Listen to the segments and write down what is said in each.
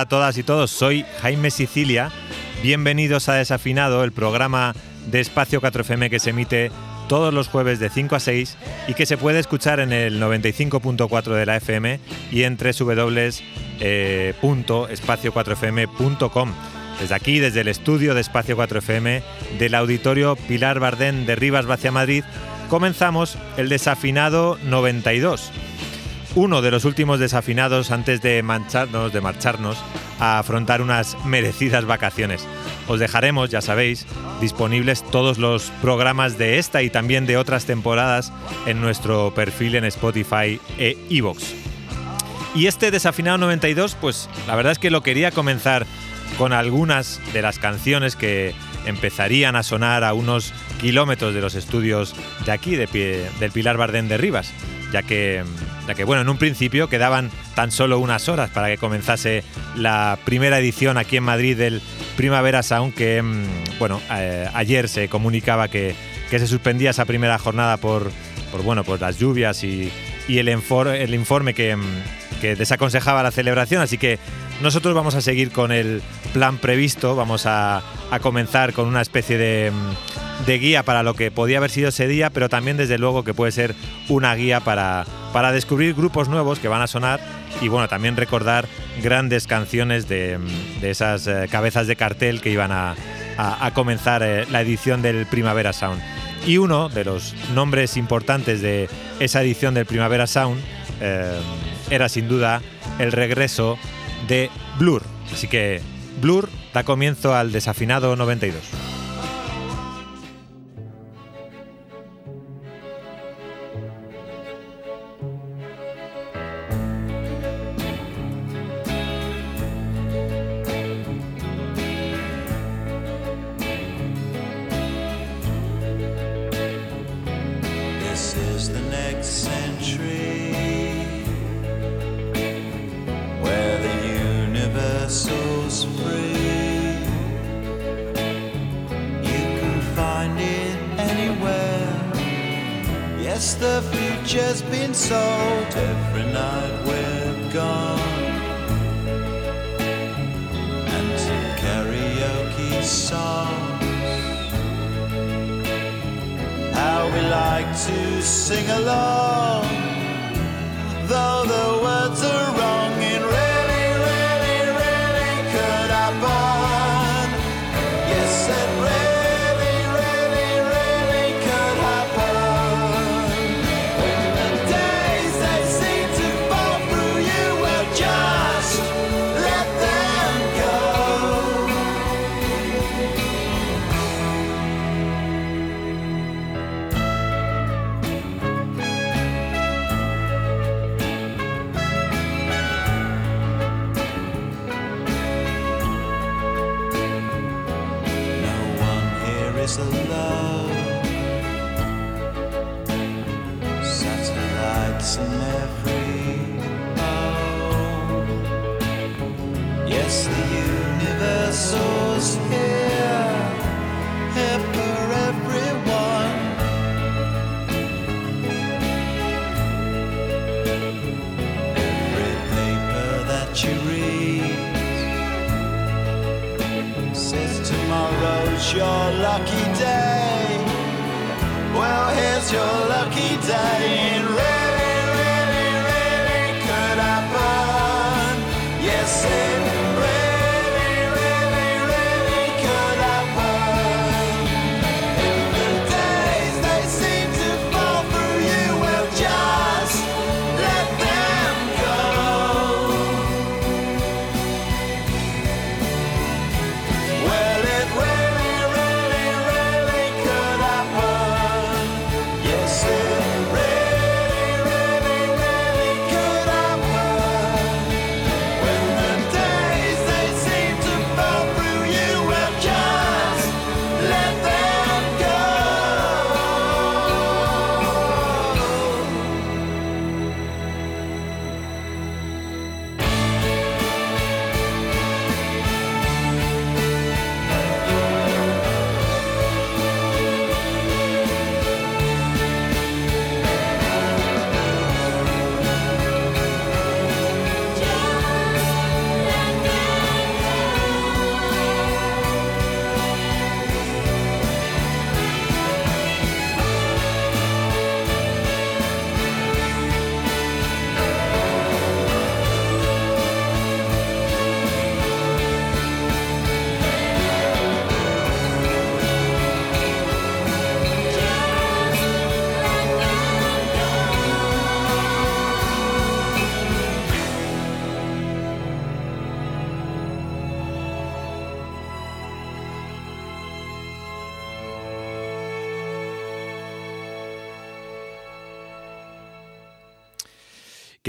A todas y todos, soy Jaime Sicilia. Bienvenidos a Desafinado, el programa de Espacio 4FM que se emite todos los jueves de 5 a 6 y que se puede escuchar en el 95.4 de la FM y en www.espacio4fm.com. Desde aquí, desde el estudio de Espacio 4FM del auditorio Pilar Bardén de Rivas Vacia Madrid, comenzamos el desafinado 92 uno de los últimos desafinados antes de mancharnos, de marcharnos a afrontar unas merecidas vacaciones. Os dejaremos, ya sabéis, disponibles todos los programas de esta y también de otras temporadas en nuestro perfil en Spotify e iVoox. Y este desafinado 92, pues la verdad es que lo quería comenzar con algunas de las canciones que empezarían a sonar a unos kilómetros de los estudios de aquí, de, del Pilar Bardén de Rivas ya que, que bueno, en un principio quedaban tan solo unas horas para que comenzase la primera edición aquí en Madrid del Primavera Sound, que mm, bueno, eh, ayer se comunicaba que, se suspendía esa primera jornada por, por bueno, por las lluvias y, el, el informe que, mm, que desaconsejaba la celebración, así que nosotros vamos a seguir con el plan previsto, vamos a, a comenzar con una especie de mm, de guía para lo que podía haber sido ese día, pero también desde luego que puede ser una guía para, para descubrir grupos nuevos que van a sonar y bueno, también recordar grandes canciones de, esas eh, cabezas de cartel que iban a, comenzar eh, la edición del Primavera Sound. Y uno de los nombres importantes de esa edición del Primavera Sound eh, era sin duda el regreso de Blur. Así que Blur da comienzo al desafinado 92.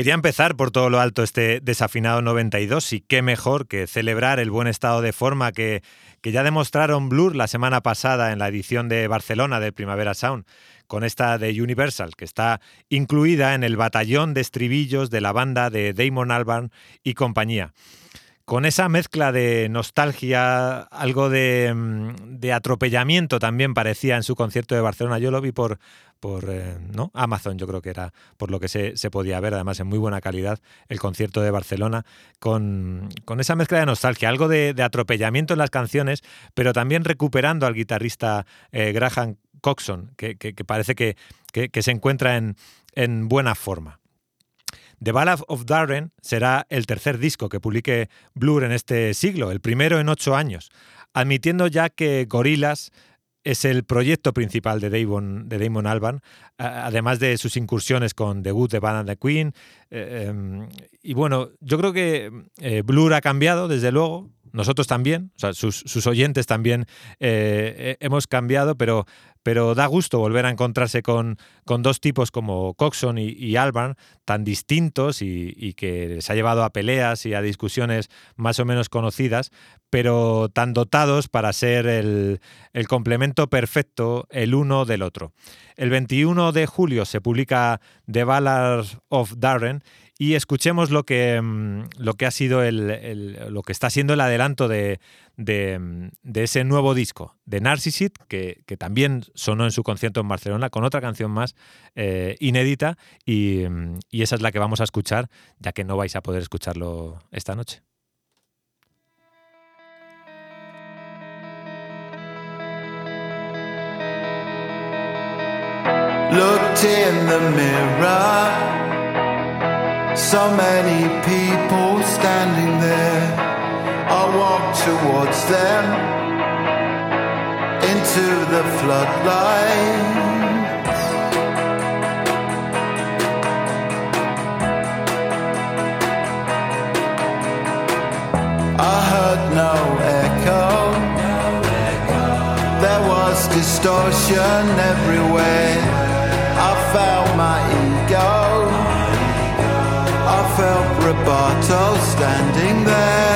Quería empezar por todo lo alto este desafinado 92 y qué mejor que celebrar el buen estado de forma que, ya demostraron Blur la semana pasada en la edición de Barcelona del Primavera Sound con esta de Universal, que está incluida en el batallón de estribillos de la banda de Damon Albarn y compañía con esa mezcla de nostalgia, algo de, mm, atropellamiento también parecía en su concierto de Barcelona. Yo lo vi por, por eh, ¿no? Amazon, yo creo que era por lo que se, podía ver, además en muy buena calidad, el concierto de Barcelona, con, esa mezcla de nostalgia, algo de, atropellamiento en las canciones, pero también recuperando al guitarrista eh, Graham Coxon, que, parece que, se encuentra en, en buena forma. The Ballad of Darren será el tercer disco que publique Blur en este siglo, el primero en ocho años, admitiendo ya que Gorillaz es el proyecto principal de Damon, Alban, además de sus incursiones con The Good, The Band and The Queen. Eh, em, y bueno, yo creo que eh, Blur ha cambiado, desde luego, nosotros también, sus, oyentes también eh, hemos cambiado, pero pero da gusto volver a encontrarse con, con dos tipos como Coxon y, Alban, tan distintos y, que les ha llevado a peleas y a discusiones más o menos conocidas, pero tan dotados para ser el, el complemento perfecto el uno del otro. El 21 de julio se publica The Ballad of Darren y escuchemos lo que, mm, lo que ha sido el, lo que está siendo el adelanto de, mm, ese nuevo disco, de Narcissit, que, también sonó en su concierto en Barcelona con otra canción más eh, inédita y, mm, y esa es la que vamos a escuchar, ya que no vais a poder escucharlo esta noche. Looked So many people standing there. I walk towards them into the floodlights. I heard no echo. There was distortion everywhere. I found my ego felt Roberto standing there.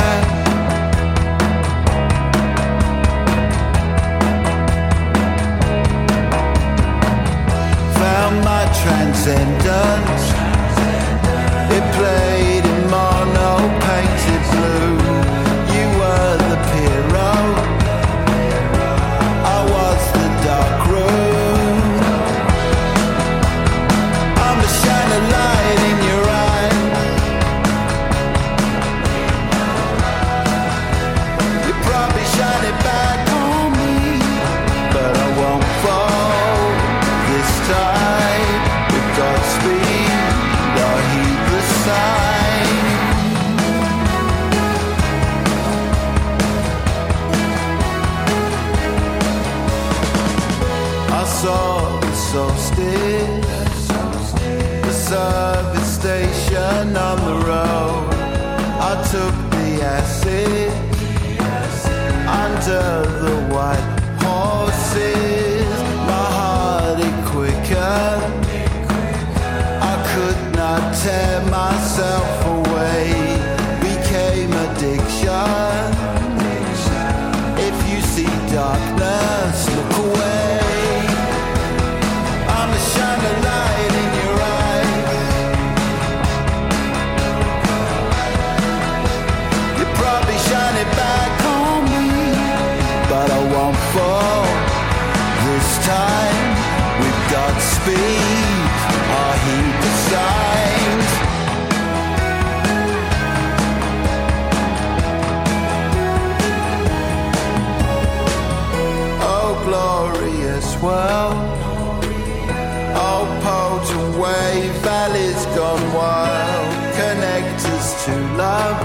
gone wild. Connect us to love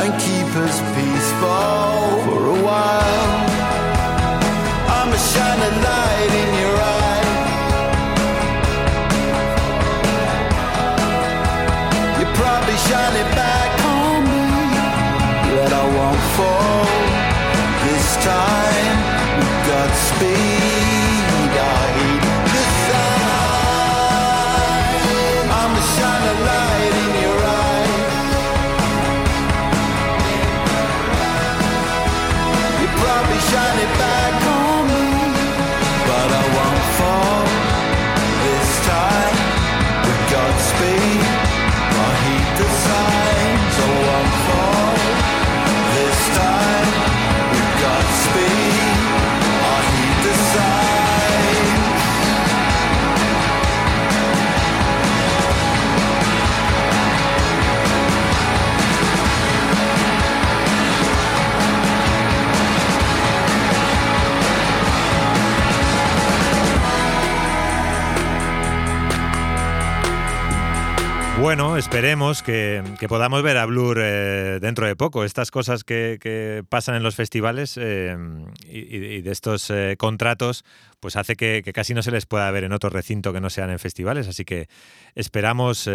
and keep us peaceful. Bueno, esperemos que, podamos ver a Blur eh, dentro de poco. Estas cosas que, pasan en los festivales eh, y, de estos eh, contratos, pues hace que, casi no se les pueda ver en otro recinto que no sean en festivales. Así que esperamos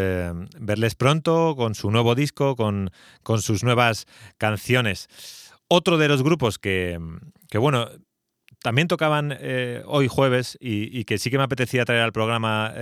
verles pronto con su nuevo disco, con, con sus nuevas canciones. Otro de los grupos que, bueno, también tocaban hoy jueves y, que sí que me apetecía traer al programa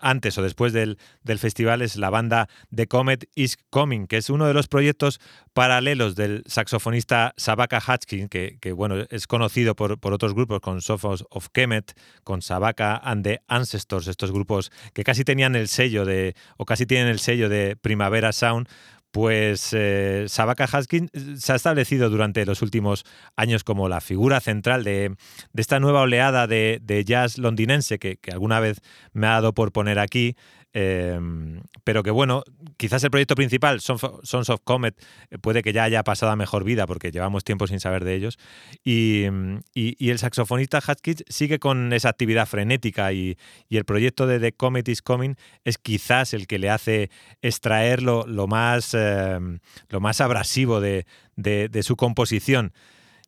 antes o después del, festival es la banda The Comet Is Coming, que es uno de los proyectos paralelos del saxofonista Sabaka Hatchkin, que, bueno, es conocido por, por otros grupos, con Sophos of Kemet, con Sabaka and the Ancestors, estos grupos que casi tenían el sello de, o casi tienen el sello de Primavera Sound, pues eh, Sabaka Haskin eh, se ha establecido durante los últimos años como la figura central de, esta nueva oleada de, jazz londinense que, alguna vez me ha dado por poner aquí, Em, pero que bueno, quizás el proyecto principal, Sons of Comet, eh, puede que ya haya pasado a mejor vida porque llevamos tiempo sin saber de ellos. Y, el saxofonista Hatkins sigue con esa actividad frenética y, el proyecto de The Comet is Coming es quizás el que le hace extraer lo, más, em, lo más abrasivo de, de su composición.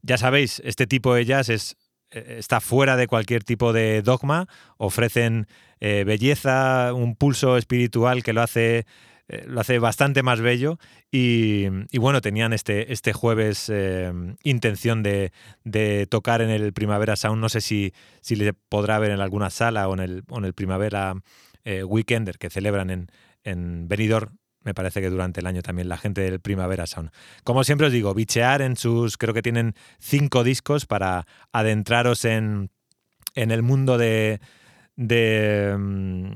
Ya sabéis, este tipo de jazz es eh, está fuera de cualquier tipo de dogma, ofrecen eh, belleza, un pulso espiritual que lo hace, eh, lo hace bastante más bello. Y, bueno, tenían este, este jueves intención de, tocar en el Primavera Sound, no sé si, si le podrá ver en alguna sala o en el, en el Primavera Weekender que celebran en, en Benidorm. Me parece que durante el año también la gente del Primavera Sound. Como siempre os digo, bichear en sus, creo que tienen cinco discos para adentraros en, en el mundo de, de, mm,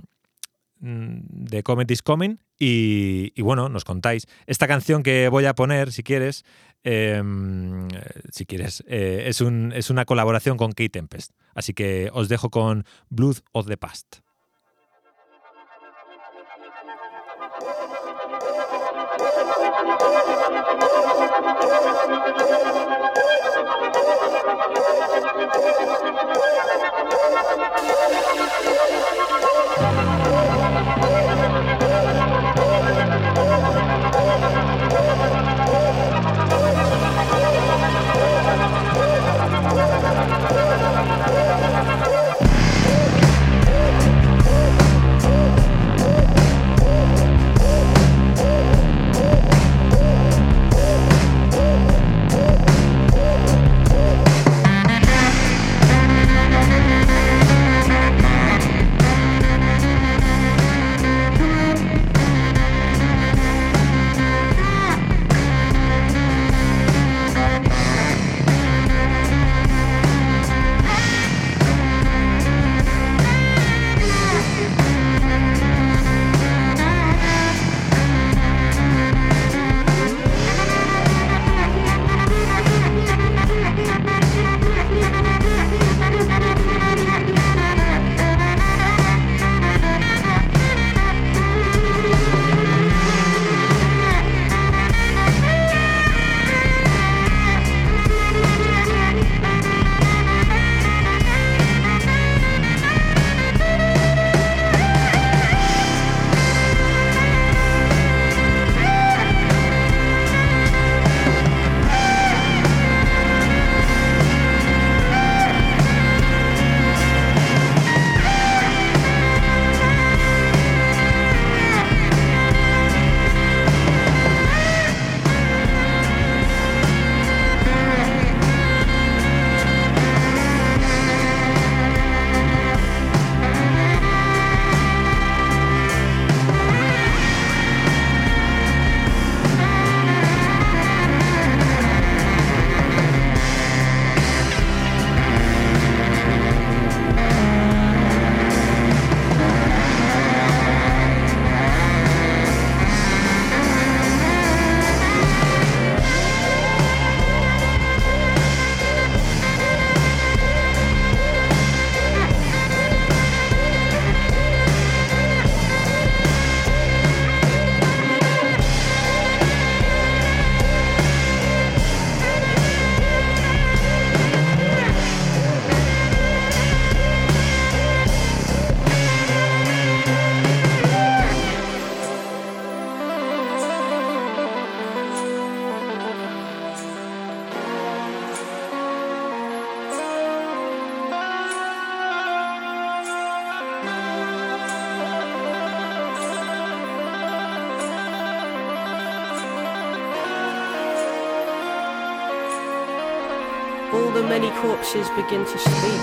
de Comet is Coming y, bueno, nos contáis. Esta canción que voy a poner, si quieres, em, si quieres, eh, es, un, es una colaboración con Kate Tempest. Así que os dejo con Blood of the Past. Begin to speak.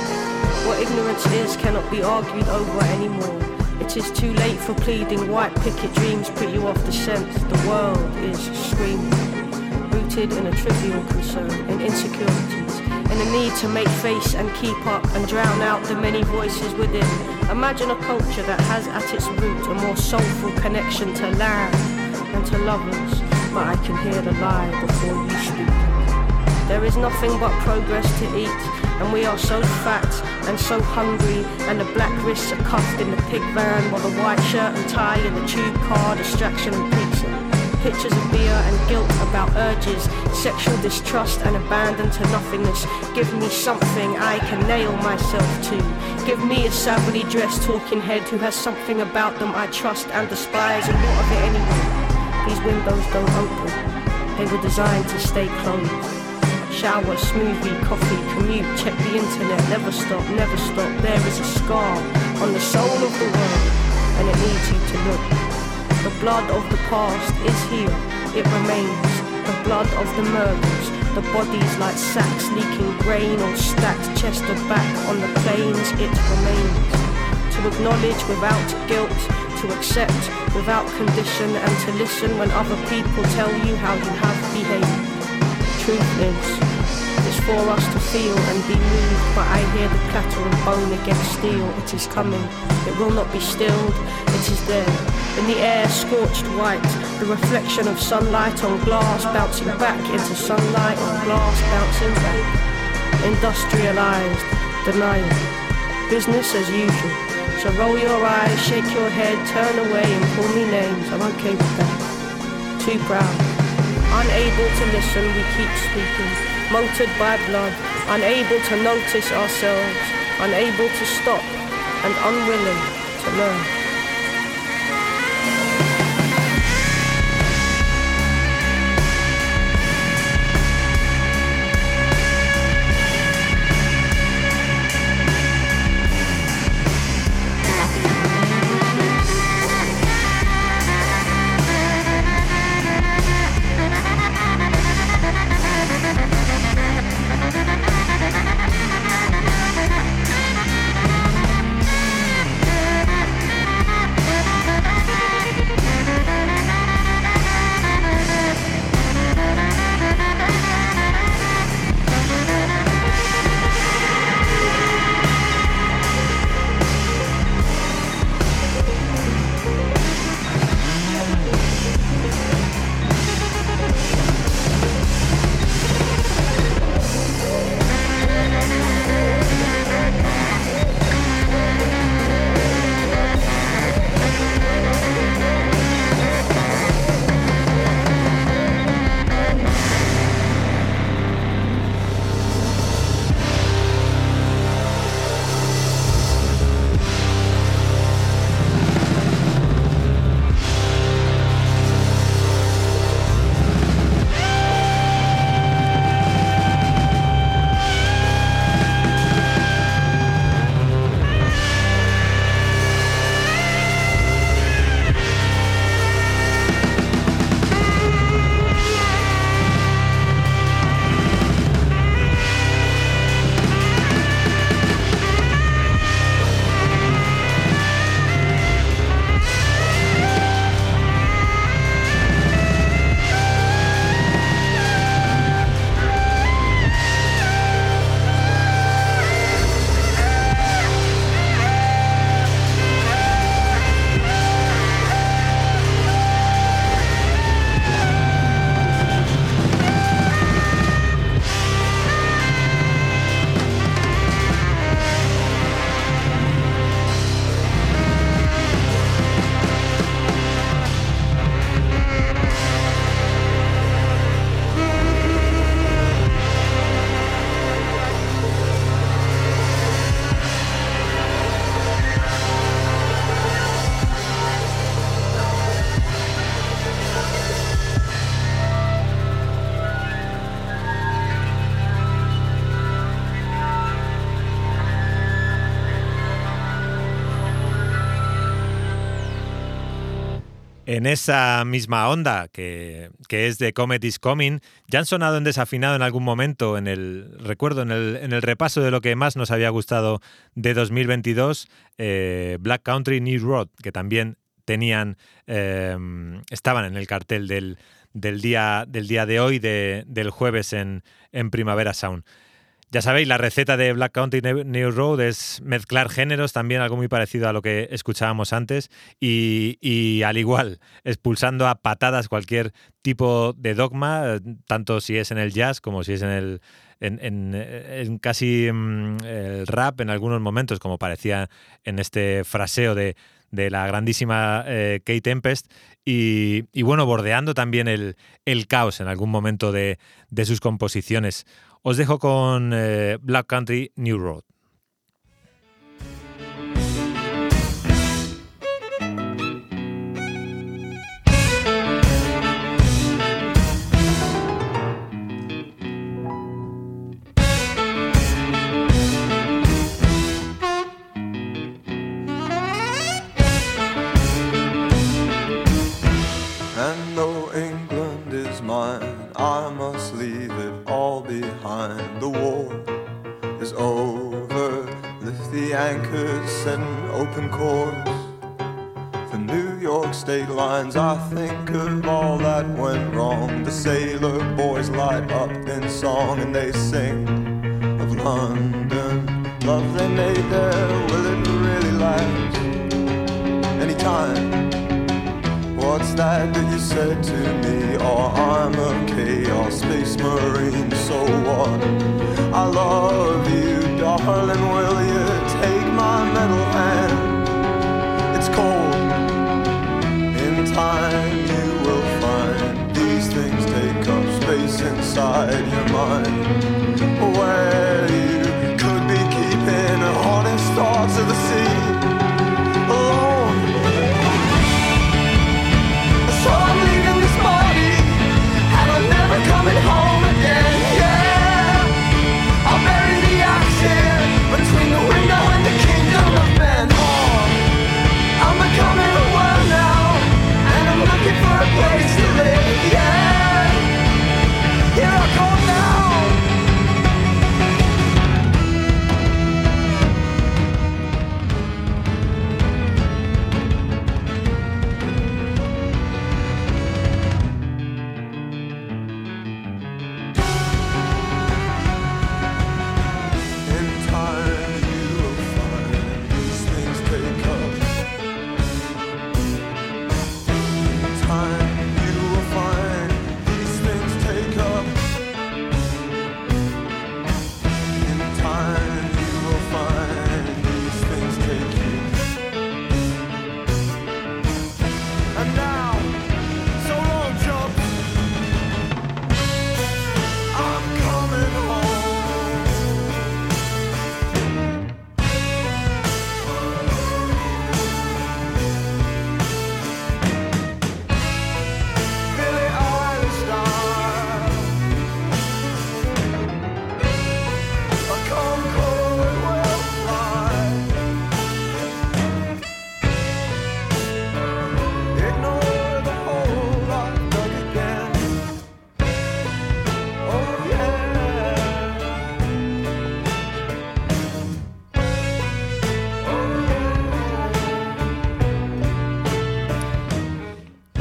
What ignorance is cannot be argued over anymore. It is too late for pleading. White picket dreams put you off the scent. The world is screaming, rooted in a trivial concern and insecurities, in a need to make face and keep up and drown out the many voices within. Imagine a culture that has at its root a more soulful connection to land and to lovers. But I can hear the lie before you speak. There is nothing but progress to eat, and we are so fat and so hungry, and the black wrists are cuffed in the pig van, while the white shirt and tie in the tube car, distraction and pizza. Pictures of beer and guilt about urges, sexual distrust and abandon to nothingness. Give me something I can nail myself to. Give me a savagely dressed talking head who has something about them I trust and despise, and what of it anyway? These windows don't open, they were designed to stay closed shower, smoothie, coffee, commute, check the internet, never stop, never stop. There is a scar on the soul of the world, and it needs you to look. The blood of the past is here, it remains. The blood of the murders, the bodies like sacks leaking grain or stacked chest or back on the plains, it remains. To acknowledge without guilt, to accept without condition, and to listen when other people tell you how you have behaved truth is, for us to feel and be moved, but I hear the clatter of bone against steel. It is coming, it will not be stilled, it is there. In the air, scorched white, the reflection of sunlight on glass bouncing back into sunlight on glass bouncing back. Industrialized, denial, business as usual. So roll your eyes, shake your head, turn away and call me names. I'm okay with that. Too proud. Unable to listen, we keep speaking, motored by blood, unable to notice ourselves, unable to stop, and unwilling to learn. En esa misma onda que, es de Comet is Coming, ya han sonado en desafinado en algún momento, en el recuerdo, en el, repaso de lo que más nos había gustado de 2022, eh, Black Country New Road, que también tenían, eh, estaban en el cartel del, del, día, del día de hoy, del jueves en, en Primavera Sound. Ya sabéis, la receta de Black Country New Road es mezclar géneros, también algo muy parecido a lo que escuchábamos antes, y, al igual, expulsando a patadas cualquier tipo de dogma, tanto si es en el jazz como si es en el, en, casi mm, el rap en algunos momentos, como parecía en este fraseo de, la grandísima eh, Kate Tempest, y, bueno, bordeando también el, caos en algún momento de, de sus composiciones. Os dejo con eh, Black Country New Road. Anchors set and open course. For New York state lines, I think of all that went wrong. The sailor boys light up in song and they sing of London. Love they made there, will it really last? Anytime. What's that that you said to me? Oh, I'm a chaos space marine, so what? I love you, darling, will you take my metal hand? It's cold. In time, you will find these things take up space inside your mind.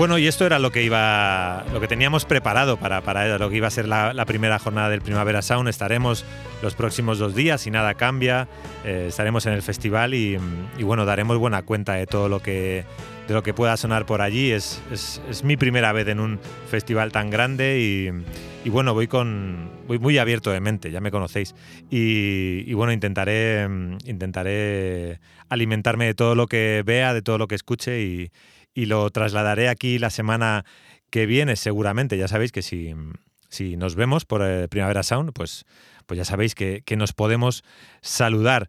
Bueno, y esto era lo que iba, lo que teníamos preparado para, para lo que iba a ser la, primera jornada del Primavera Sound. Estaremos los próximos dos días, si nada cambia, eh, estaremos en el festival y, bueno, daremos buena cuenta de todo lo que, de lo que pueda sonar por allí. Es, es, mi primera vez en un festival tan grande y, bueno, voy con voy muy abierto de mente, ya me conocéis. Y, y, bueno, intentaré, intentaré alimentarme de todo lo que vea, de todo lo que escuche y y lo trasladaré aquí la semana que viene seguramente. Ya sabéis que si, si nos vemos por eh, Primavera Sound, pues, pues ya sabéis que, nos podemos saludar.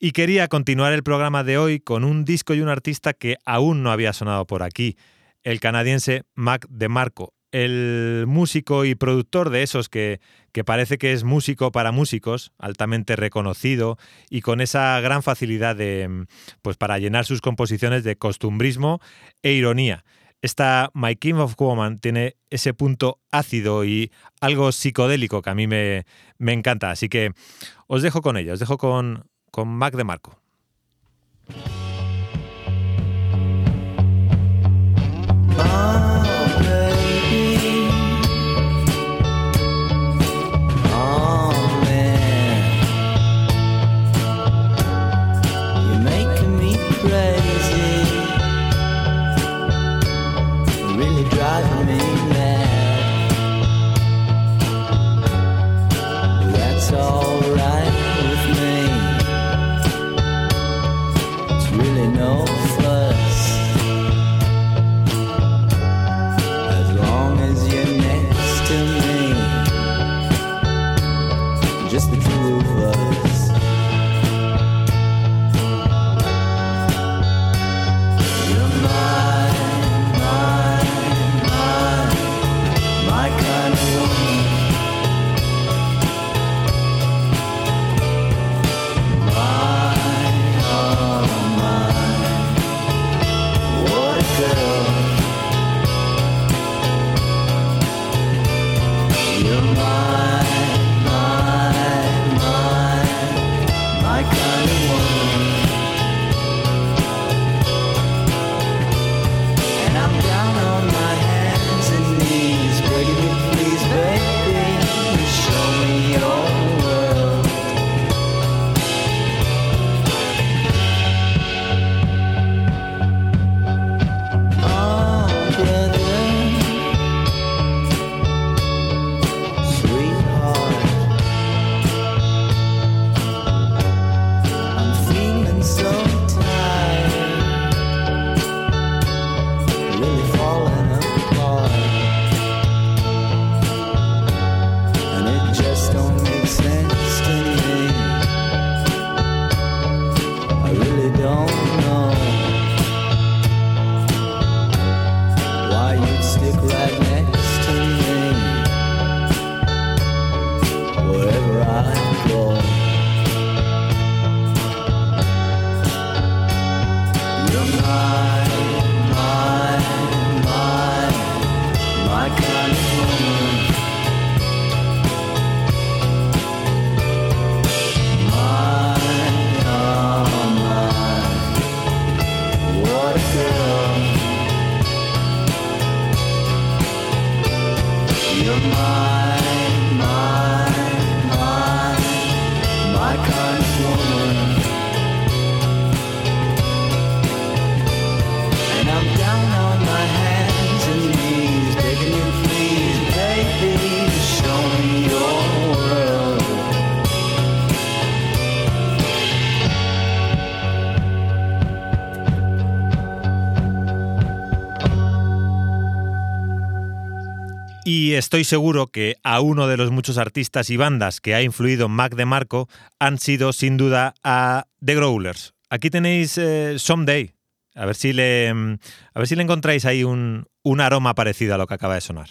Y quería continuar el programa de hoy con un disco y un artista que aún no había sonado por aquí, el canadiense Mac DeMarco, el músico y productor de esos que, que, parece que es músico para músicos, altamente reconocido y con esa gran facilidad de, pues para llenar sus composiciones de costumbrismo e ironía. esta My King of Woman tiene ese punto ácido y algo psicodélico que a mí me, me encanta. Así que os dejo con ella, os dejo con, con Mac de Marco. Estoy seguro que a uno de los muchos artistas y bandas que ha influido Mac de Marco han sido sin duda a The Growlers. Aquí tenéis eh, Someday. A ver si le, a ver si le encontráis ahí un, un aroma parecido a lo que acaba de sonar.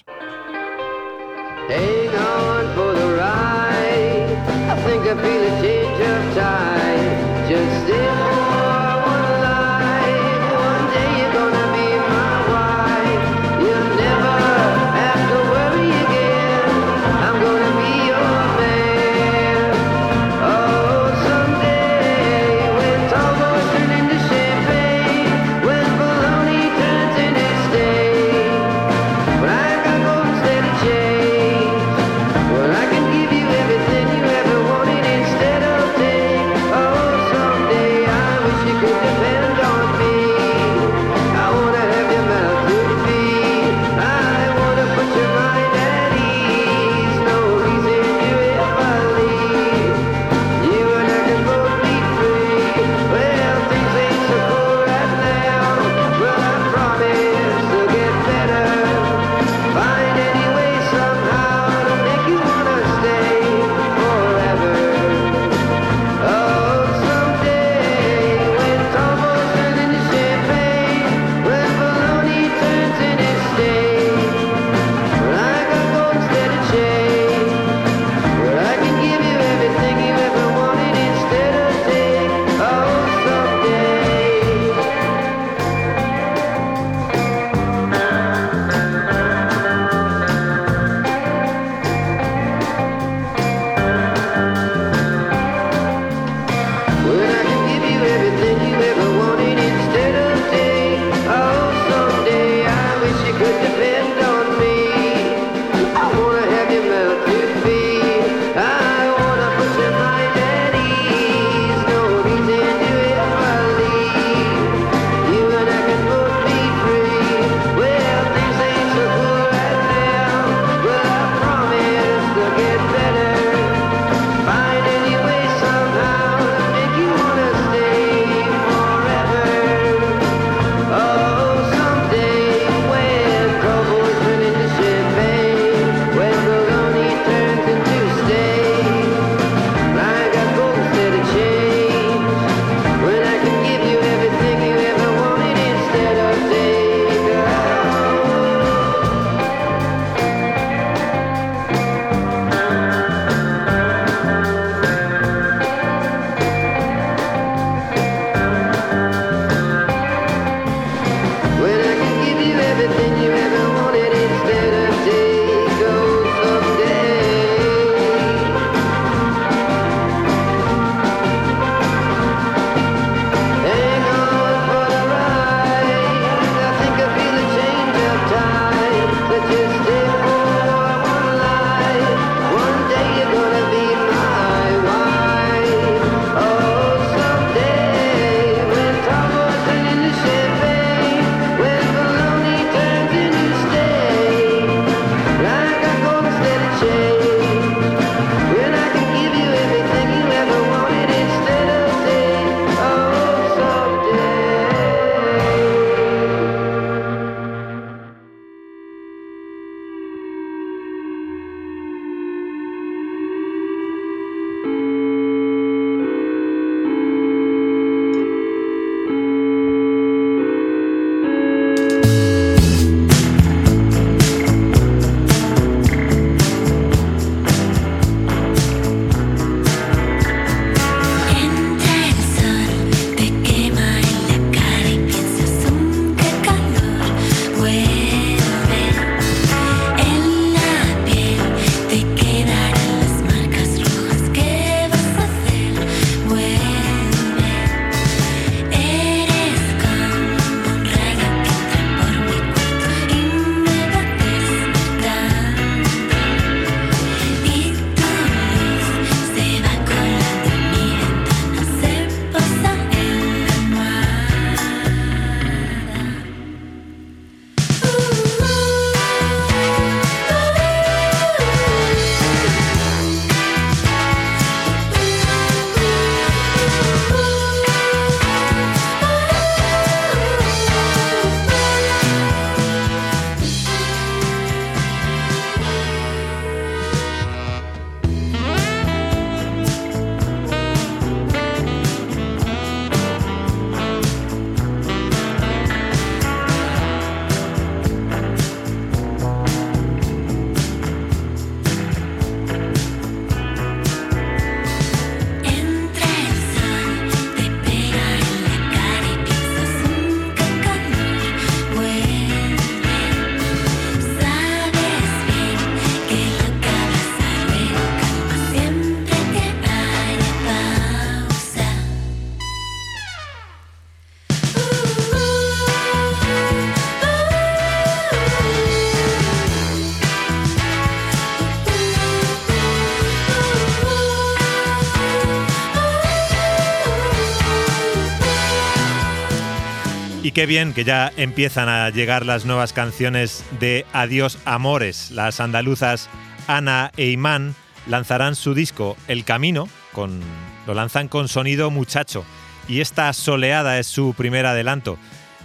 Y qué bien que ya empiezan a llegar las nuevas canciones de Adiós Amores. Las andaluzas Ana e Imán lanzarán su disco El Camino, con, lo lanzan con sonido muchacho. Y esta soleada es su primer adelanto.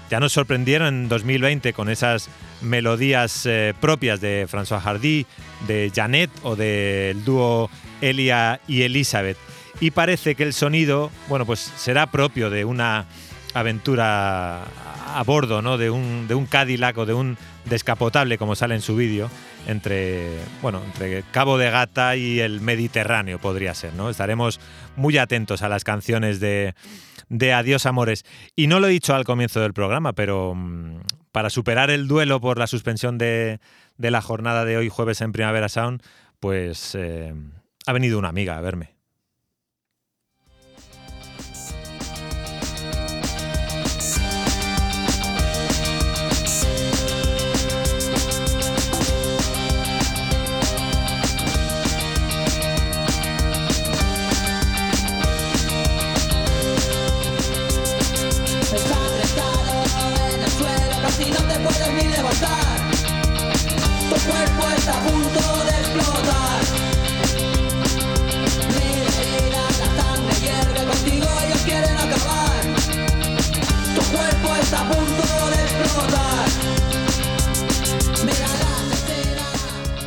Ya nos sorprendieron en 2020 con esas melodías eh, propias de François Hardy, de Janet o del dúo Elia y Elizabeth. Y parece que el sonido, bueno, pues será propio de una aventura a bordo ¿no? de, un, de un Cadillac o de un descapotable, como sale en su vídeo, entre, bueno, entre Cabo de Gata y el Mediterráneo, podría ser. ¿no? Estaremos muy atentos a las canciones de, de Adiós Amores. Y no lo he dicho al comienzo del programa, pero mm, para superar el duelo por la suspensión de, de la jornada de hoy, jueves en Primavera Sound, pues eh, ha venido una amiga a verme.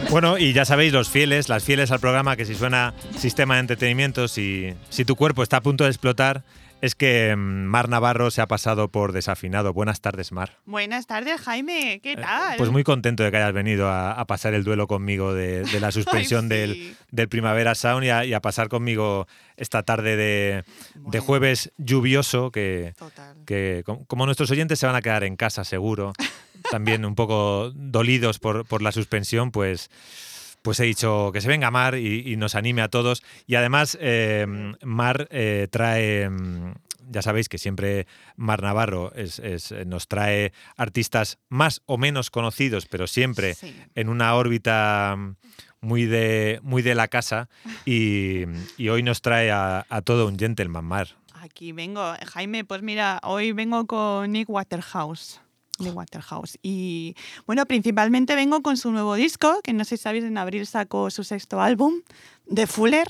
Bueno, y ya sabéis, los fieles, las fieles al programa, que si suena sistema de entretenimiento, si, si tu cuerpo está a punto de explotar, es que mm, Mar Navarro se ha pasado por desafinado. Buenas tardes, Mar. Buenas tardes, Jaime. ¿Qué Eh, tal? Pues muy contento de que hayas venido a, a pasar el duelo conmigo de, de la suspensión sí. del, del Primavera Sound y a, y a pasar conmigo esta tarde de, jueves lluvioso que, Total. que com- como nuestros oyentes se van a quedar en casa seguro, también un poco dolidos por, por la suspensión, pues, pues he dicho que se venga Mar y, y nos anime a todos. Y además, eh, Mar eh, trae, mm, ya sabéis que siempre Mar Navarro es- es- nos trae artistas más o menos conocidos, pero siempre Sí. en una órbita muy de, muy de la casa. Y, y hoy nos trae a, a todo un gentleman, Mar. Aquí vengo. Jaime, pues mira, hoy vengo con Nick Waterhouse. Nick Waterhouse. Y bueno, principalmente vengo con su nuevo disco, que no sé si sabéis, en abril sacó su sexto álbum, The Fuller.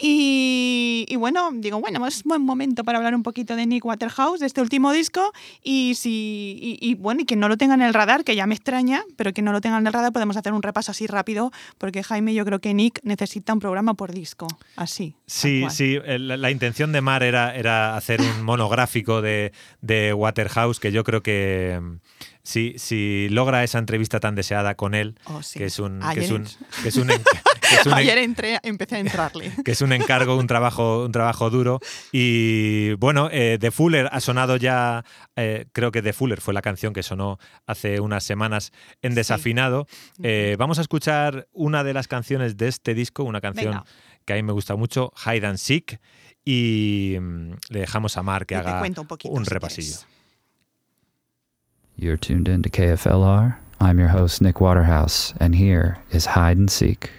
Y, y bueno, digo, bueno, es buen momento para hablar un poquito de Nick Waterhouse, de este último disco. Y si y, y, bueno, y quien no lo tenga en el radar, que ya me extraña, pero que no lo tenga en el radar, podemos hacer un repaso así rápido, porque Jaime, yo creo que Nick necesita un programa por disco, así. Sí, sí. La, la intención de Mar era, era hacer un monográfico de, de Waterhouse, que yo creo que mm, si, si logra esa entrevista tan deseada con él, Oh, sí. que es un, que es un, que es que un Ayer entré, empecé a entrarle. que es un encargo, un trabajo, un trabajo duro. Y bueno, eh, The Fuller ha sonado ya, eh, creo que The Fuller fue la canción que sonó hace unas semanas en Sí. Desafinado. Eh, vamos a escuchar una de las canciones de este disco, una canción Venga. que a mí me gusta mucho, Hide and Seek. Y mm, le dejamos a Mar que haga un poquito, un si repasillo. quieres. You're tuned in to KFLR. I'm your host, Nick Waterhouse, and here is Hide and Seek.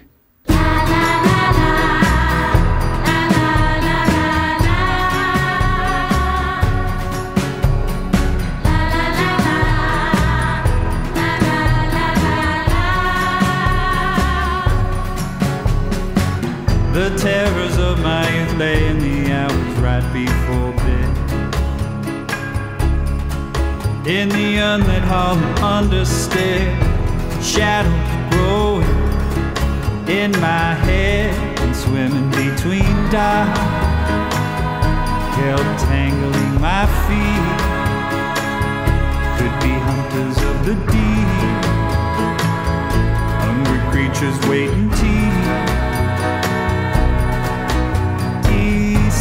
The terrors of my youth lay in the hours right before bed. In the unlit hall understair, shadows growing in my head and swimming between dots, held tangling my feet. Could be hunters of the deep, hungry creatures waiting.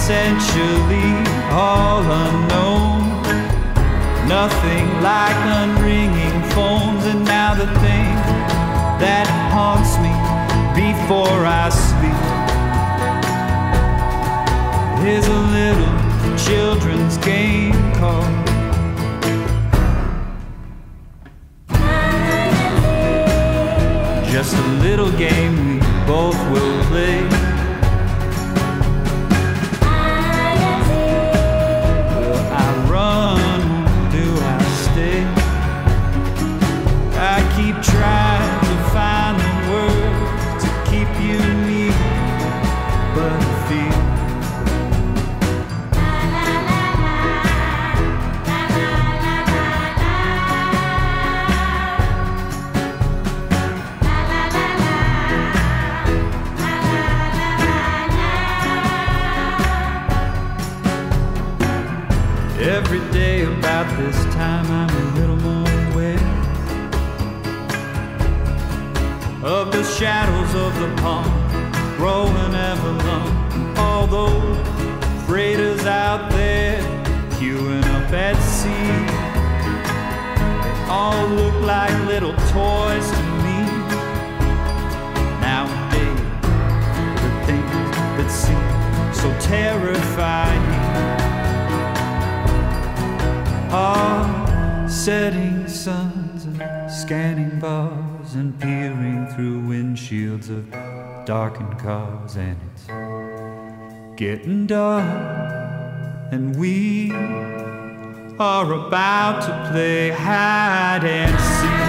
Essentially all unknown. Nothing like unringing phones, and now the thing that haunts me before I sleep is a little children's game called. Just a little game we both will play. The shadows of the pond growing ever long. All those freighters out there queuing up at sea, they all look like little toys to me. Nowadays, the things that seem so terrifying are setting suns and scanning bars and peering through windshields of darkened cars and it's getting dark and we are about to play hide and seek.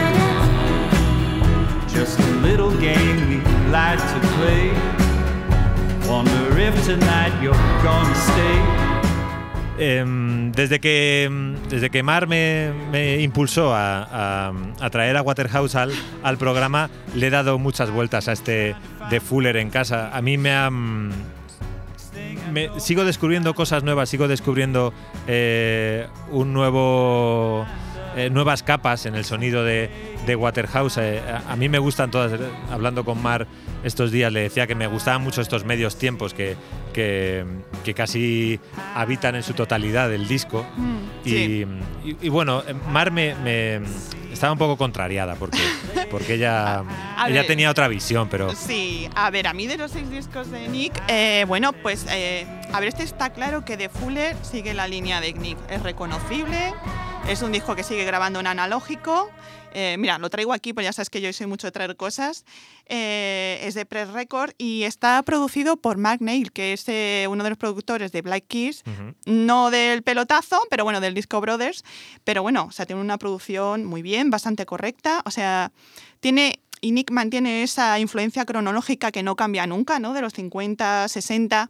Just a little game we like to play. Wonder if tonight you're gonna stay. Em, desde, que, desde que Mar me, impulsó a, traer a Waterhouse al, programa, le he dado muchas vueltas a este de Fuller en casa. A mí me ha... sigo descubriendo cosas nuevas, sigo descubriendo eh, un nuevo... eh, nuevas capas en el sonido de, Waterhouse. Eh, a, a mí me gustan todas. Hablando con Mar estos días, le decía que me gustaban mucho estos medios tiempos que, que, que casi habitan en su totalidad el disco. Mm, Y, sí. y- y bueno, Mar me, me- estaba un poco contrariada porque, porque ella, A ella ver. tenía otra visión, pero Sí, a ver, a mí de los seis discos de Nick, eh, bueno, pues, eh, a ver, este está claro que de Fuller sigue la línea de Nick. Es reconocible, es un disco que sigue grabando en analógico. Eh, mira, lo traigo aquí, pues ya sabes que yo soy mucho de traer cosas. Eh, es de Press Record y está producido por Mark Neil, que es eh, uno de los productores de Black Keys, no del pelotazo, pero bueno, del disco Brothers. Pero bueno, o sea, tiene una producción muy bien, bastante correcta. O sea, tiene. Y Nick mantiene esa influencia cronológica que no cambia nunca, ¿no? De los 50, 60.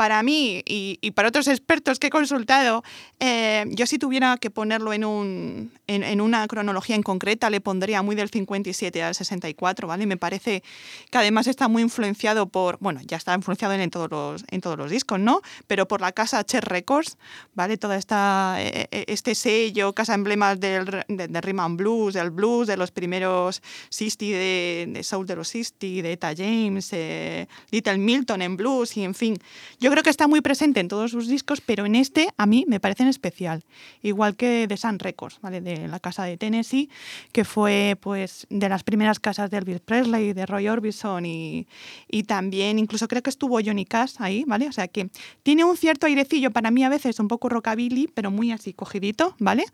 Para mí y, y para otros expertos que he consultado, eh, yo si tuviera que ponerlo en, un, en, en una cronología en concreta, le pondría muy del 57 al 64, ¿vale? Me parece que además está muy influenciado por, bueno, ya está influenciado en, todos, los, en todos los discos, ¿no? Pero por la casa Cher Records, ¿vale? Toda esta, eh, eh, este sello, casa emblemas del, de, de Rhythm Blues, del blues, de los primeros 60, de, de Soul de los 60, de Eta James, eh, Little Milton en blues y en fin. Yo creo que está muy presente en todos sus discos, pero en este a mí me parece en especial. Igual que de Sun Records, ¿vale? De la casa de Tennessee, que fue pues de las primeras casas de Elvis Presley, de Roy Orbison y, y también incluso creo que estuvo Johnny Cash ahí, ¿vale? O sea que tiene un cierto airecillo para mí a veces un poco rockabilly, pero muy así cogidito, ¿vale?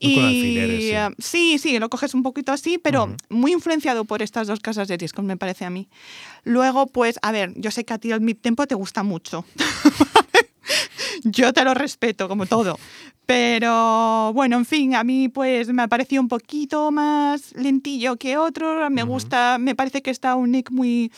Muy con alfileres, sí. eh, sí, sí, lo coges un poquito así, pero muy influenciado por estas dos casas de discos, me parece a mí. Luego, pues, a ver, yo sé que a ti el mid-tempo te gusta mucho. yo te lo respeto, como todo. Pero bueno, en fin, a mí pues me ha parecido un poquito más lentillo que otro. Me gusta, me parece que está un Nick muy,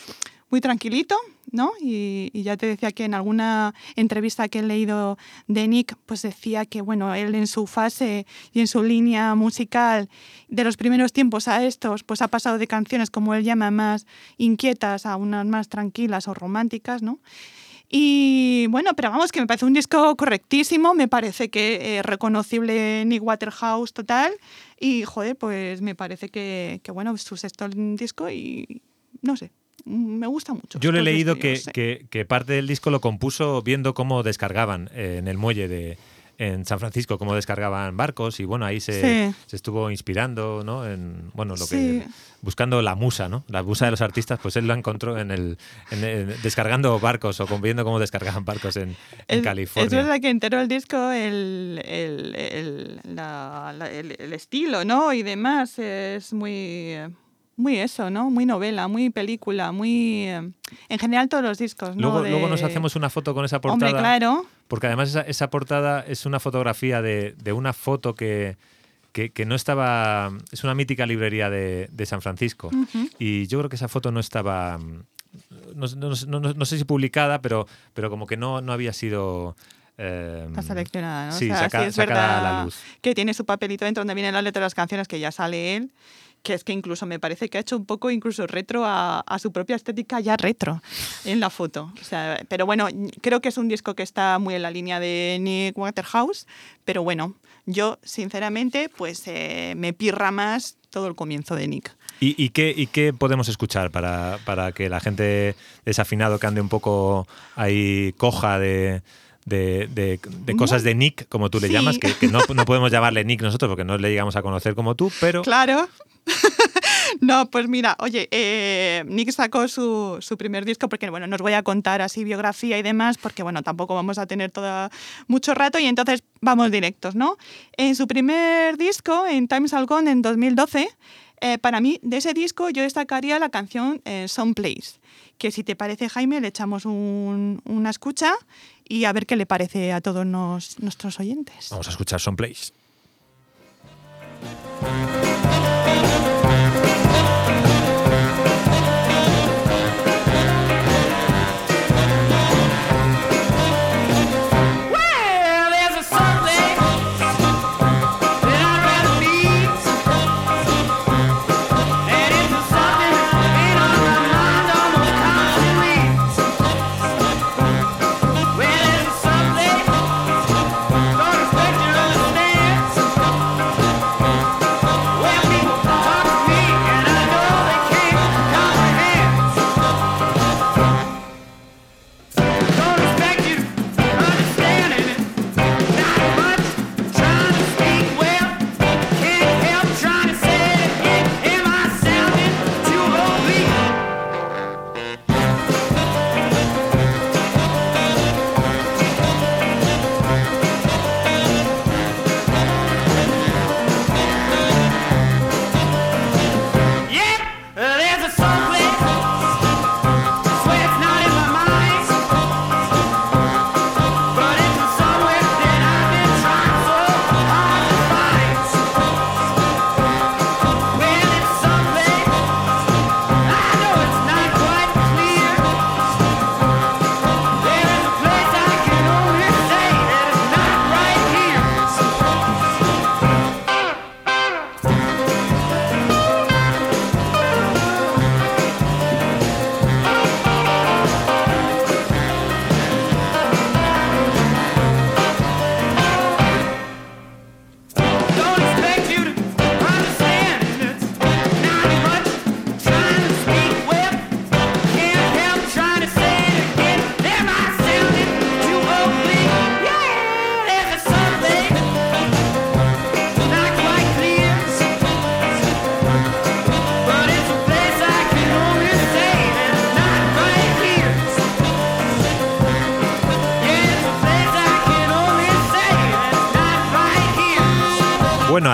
muy tranquilito, ¿no? Y, ya te decía que en alguna entrevista que he leído de Nick, pues decía que, bueno, él en su fase y en su línea musical de los primeros tiempos a estos, pues ha pasado de canciones como él llama más inquietas a unas más tranquilas o románticas, ¿no? Y bueno, pero vamos, que me parece un disco correctísimo, me parece que eh, reconocible Nick Waterhouse total. Y joder, pues me parece que, que bueno, su sexto disco y no sé, me gusta mucho. yo le he leído que, que- que parte del disco lo compuso viendo cómo descargaban eh, en el muelle de en San Francisco, cómo descargaban barcos y bueno, ahí se, Sí. se estuvo inspirando, ¿no? En, bueno, lo Sí. que buscando la musa, ¿no? La musa de los artistas, pues él la encontró en el, en el- descargando barcos o viendo cómo descargaban barcos en, en Es- California. Es verdad que enteró el disco, el, el, la- la- el- el estilo, ¿no? Y demás es muy, muy eso, ¿no? Muy novela, muy película, muy... eh, En general todos los discos, ¿no? Luego, De- luego nos hacemos una foto con esa portada. Hombre, claro. Porque además esa, esa portada es una fotografía de, de una foto que, que, que no estaba... Es una mítica librería de, de San Francisco. Y yo creo que esa foto no estaba... No, no- no- no- no sé si publicada, pero, pero como que no, no había sido... eh, Está seleccionada, ¿no? Sí, O sea, saca- sí es sacada a verdad la luz. que tiene su papelito dentro donde vienen las letras de las canciones que ya sale él. Que es que incluso me parece que ha hecho un poco incluso retro a, a su propia estética ya retro en la foto. O sea, pero bueno, creo que es un disco que está muy en la línea de Nick Waterhouse, pero bueno, yo sinceramente pues eh, me pirra más todo el comienzo de Nick. ¿Y, y, qué, ¿Y, qué, podemos escuchar para, para, que la gente desafinado que ande un poco ahí coja de, de, de, de cosas de Nick, como tú le Sí. llamas, que, que no, no, podemos llamarle Nick nosotros porque no le llegamos a conocer como tú, pero... Claro. no, pues mira, oye, eh, Nick sacó su, su, primer disco porque, bueno, no os voy a contar así biografía y demás porque, bueno, tampoco vamos a tener toda, mucho rato y entonces vamos directos, ¿no? En su primer disco, en Times All Gone, en 2012, eh, para mí, de ese disco yo destacaría la canción eh, Someplace, que si te parece, Jaime, le echamos un, una escucha y a ver qué le parece a todos nos, nuestros oyentes. Vamos a escuchar Someplace.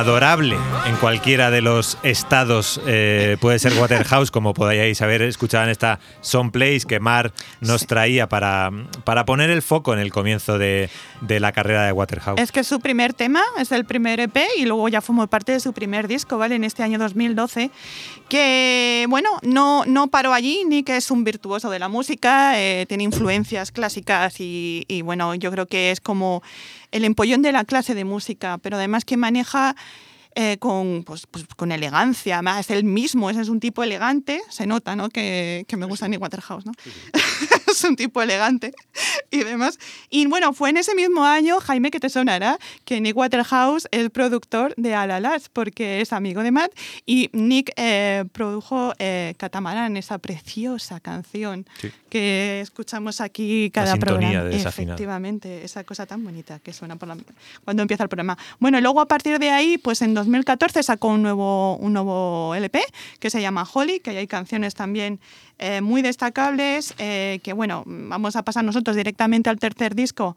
Adorable en cualquiera de los estados. Eh, puede ser Waterhouse, como podíais haber escuchado en esta Someplace que Mar nos traía para, para poner el foco en el comienzo de, de, la carrera de Waterhouse. Es que es su primer tema, es el primer EP y luego ya formó parte de su primer disco, ¿vale? En este año 2012. Que, bueno, no, no paró allí, ni que es un virtuoso de la música, eh, tiene influencias clásicas y, y, bueno, yo creo que es como el empollón de la clase de música, pero además que maneja eh, con, pues, pues, con elegancia, es el mismo, ese es un tipo elegante, se nota, ¿no? Que, que me gusta Nick Waterhouse, ¿no? Sí, sí. es un tipo elegante y demás. Y bueno, fue en ese mismo año, Jaime, que te sonará, que Nick Waterhouse es productor de Alalas, porque es amigo de Matt, y Nick eh, produjo eh, Catamarán, esa preciosa canción sí. que escuchamos aquí cada la programa. De Efectivamente, esa cosa tan bonita que suena por la, cuando empieza el programa. Bueno, luego a partir de ahí, pues en 2014 sacó un nuevo, un nuevo LP que se llama Holly, que hay canciones también eh, muy destacables, eh, que bueno, vamos a pasar nosotros directamente al tercer disco,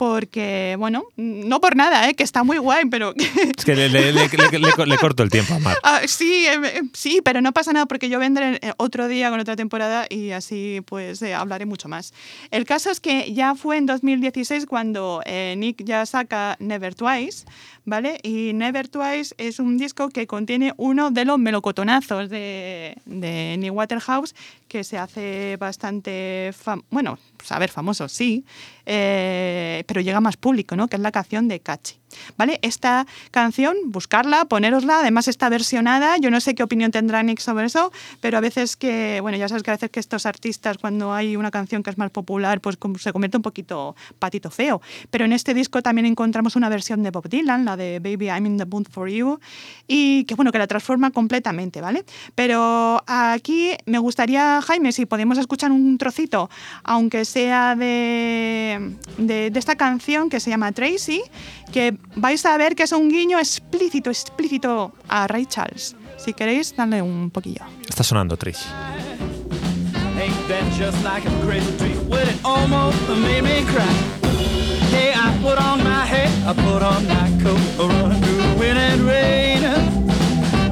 porque, bueno, no por nada, ¿eh? que está muy guay, pero... Es que le, le, le, le corto el tiempo a Mar. Ah, sí, eh, sí, pero no pasa nada porque yo vendré eh, otro día con otra temporada y así pues eh, hablaré mucho más. El caso es que ya fue en 2016 cuando Nick ya saca Never Twice, ¿vale? Y Never Twice es un disco que contiene uno de los melocotonazos de, de Nick Waterhouse que se hace bastante, bueno, a ver, famoso, sí, eh, pero llega más público, ¿no? Que es la canción de Cachi. ¿Vale? Esta canción, buscarla, ponerosla, además está versionada, yo no sé qué opinión tendrá Nick sobre eso, pero a veces que, bueno, ya sabes que a veces que estos artistas cuando hay una canción que es más popular, pues se convierte un poquito patito feo, pero en este disco también encontramos una versión de Bob Dylan, la de Baby I'm in the Mood for You, y que bueno, que la transforma completamente, ¿vale? Pero aquí me gustaría, Jaime, si podemos escuchar un trocito, aunque sea de, de, de esta canción que se llama Tracy, que vais a ver que es un guiño explícito, explícito a Ray Charles. Si queréis, dale un poquillo. Está sonando. Hey, I put on my hat, I put on my coat, running through the wind and rain.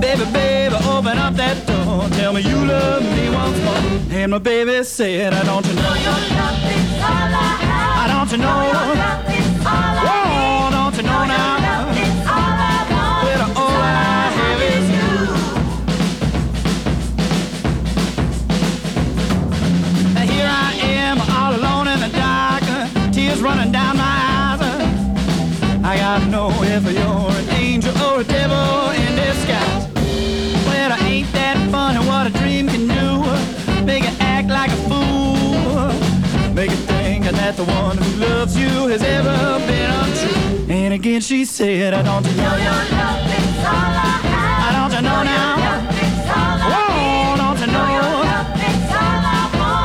Baby, baby, open up that door. Tell me you love me once more. And my baby said, I don't you know? I don't you know? Oh, you know now? All I have is you. Here I am, all alone in the dark, tears running down my eyes. I gotta know if you're said, I don't know. I don't know now. Oh, don't you know?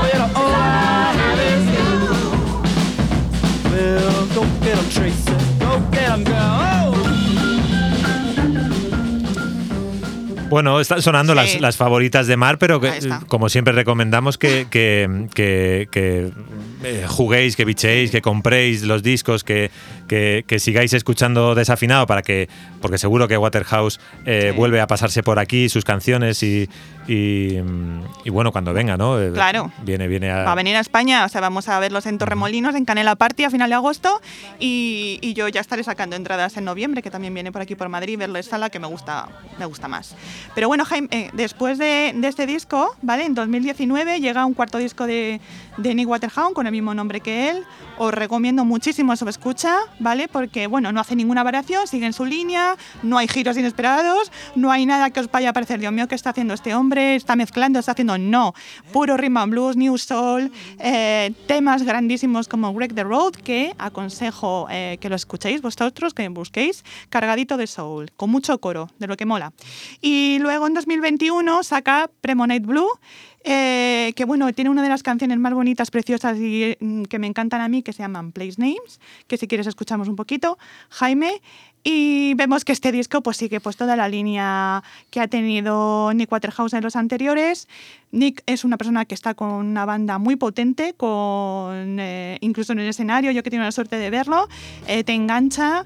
Well, all I have is you. Well, go get 'em, Tracy. Go get 'em, girl. Oh! Bueno, están sonando Sí. las, las favoritas de Mar, pero que, como siempre recomendamos que, que, que- que, eh, juguéis, que bichéis, que compréis los discos, que, que- que sigáis escuchando desafinado para que, porque seguro que Waterhouse eh, Sí. vuelve a pasarse por aquí sus canciones y, y, y bueno, cuando venga, ¿no? Eh, Claro. Viene, viene a. Va a venir a España, o sea, vamos a verlos en Torremolinos, en Canela Party a final de agosto y, y yo ya estaré sacando entradas en noviembre, que también viene por aquí por Madrid, verles sala, que me gusta, me gusta más. Pero bueno, Jaime, eh, después de, de este disco, ¿vale? En 2019 llega un cuarto disco de, de Nick con el mismo nombre que él. Os recomiendo muchísimo su escucha, ¿vale? Porque, bueno, no hace ninguna variación, sigue en su línea, no hay giros inesperados, no hay nada que os vaya a parecer, Dios mío, ¿qué está haciendo este hombre? ¿Está mezclando? ¿Está haciendo? No. Puro rhythm and blues, new soul, eh, temas grandísimos como Break the Road, que aconsejo eh, que lo escuchéis vosotros, que busquéis, cargadito de soul, con mucho coro, de lo que mola. Y luego en 2021 saca Premonate Blue, eh, que bueno, tiene una de las canciones más bonitas, preciosas y mm, que me encantan a mí, que se llaman Place Names, que si quieres escuchamos un poquito, Jaime. Y vemos que este disco pues sigue pues toda la línea que ha tenido Nick Waterhouse en los anteriores. Nick es una persona que está con una banda muy potente, con eh, incluso en el escenario, yo que tengo la suerte de verlo, eh, te engancha.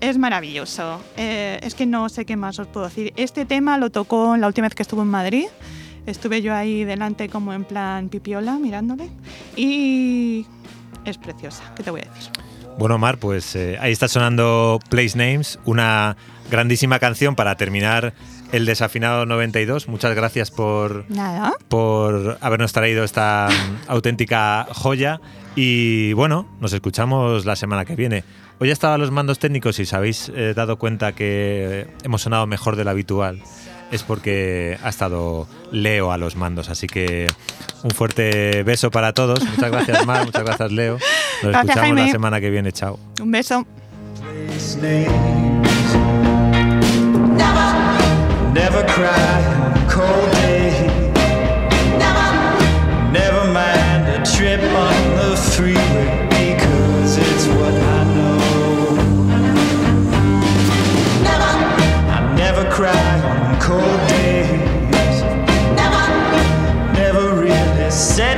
Es maravilloso. Eh, es que no sé qué más os puedo decir. Este tema lo tocó la última vez que estuvo en Madrid. Estuve yo ahí delante como en plan pipiola mirándole y es preciosa. ¿Qué te voy a decir? Bueno, Mar, pues eh, ahí está sonando Place Names, una grandísima canción para terminar el desafinado 92. Muchas gracias por, Nada. por habernos traído esta auténtica joya. Y bueno, nos escuchamos la semana que viene. Hoy estaba a los mandos técnicos y os habéis eh, dado cuenta que hemos sonado mejor de lo habitual. Es porque ha estado Leo a los mandos. Así que un fuerte beso para todos. Muchas gracias, Mar. Muchas gracias, Leo. Nos Gracias, escuchamos la semana que viene. Chao. Un beso. Never cry cold said